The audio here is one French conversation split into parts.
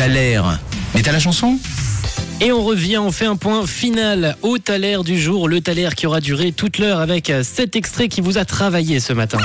T'as l'air. Mais t'as la chanson Et on revient, on fait un point final au Thaler du jour, le Thaler qui aura duré toute l'heure avec cet extrait qui vous a travaillé ce matin.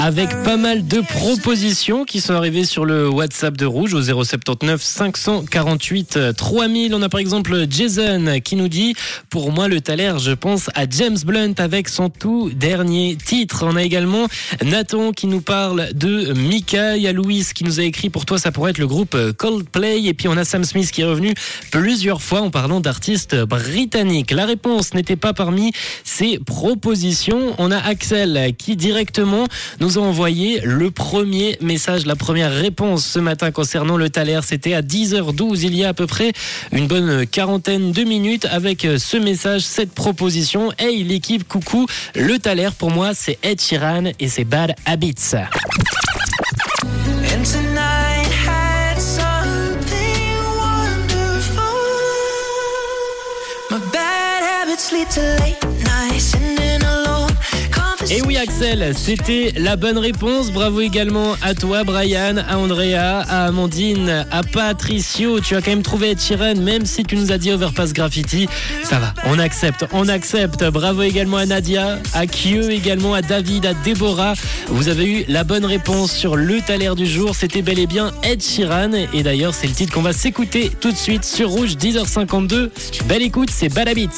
Avec pas mal de propositions qui sont arrivées sur le WhatsApp de Rouge au 079 548 3000. On a par exemple Jason qui nous dit Pour moi, le Thaler, je pense à James Blunt avec son tout dernier titre. On a également Nathan qui nous parle de Mika. Il y a Louise qui nous a écrit Pour toi, ça pourrait être le groupe Coldplay. Et puis on a Sam Smith qui est revenu plusieurs fois en parlant d'artistes britanniques. La réponse n'était pas parmi ces propositions. On a Axel qui directement nous a envoyé le premier message, la première réponse ce matin concernant le Thaler. C'était à 10h12, il y a à peu près une bonne quarantaine de minutes avec ce message, cette proposition. Hey l'équipe, coucou, le Thaler pour moi c'est Ed Sheeran et c'est Bad Habits. Et oui Axel, c'était la bonne réponse. Bravo également à toi Brian, à Andrea, à Amandine, à Patricio. Tu as quand même trouvé Sheeran, même si tu nous as dit Overpass Graffiti. Ça va, on accepte, on accepte. Bravo également à Nadia, à Kieu également, à David, à Déborah. Vous avez eu la bonne réponse sur le taler du jour. C'était bel et bien Ed Sheeran. Et d'ailleurs, c'est le titre qu'on va s'écouter tout de suite sur Rouge, 10h52. Belle écoute, c'est Balabits.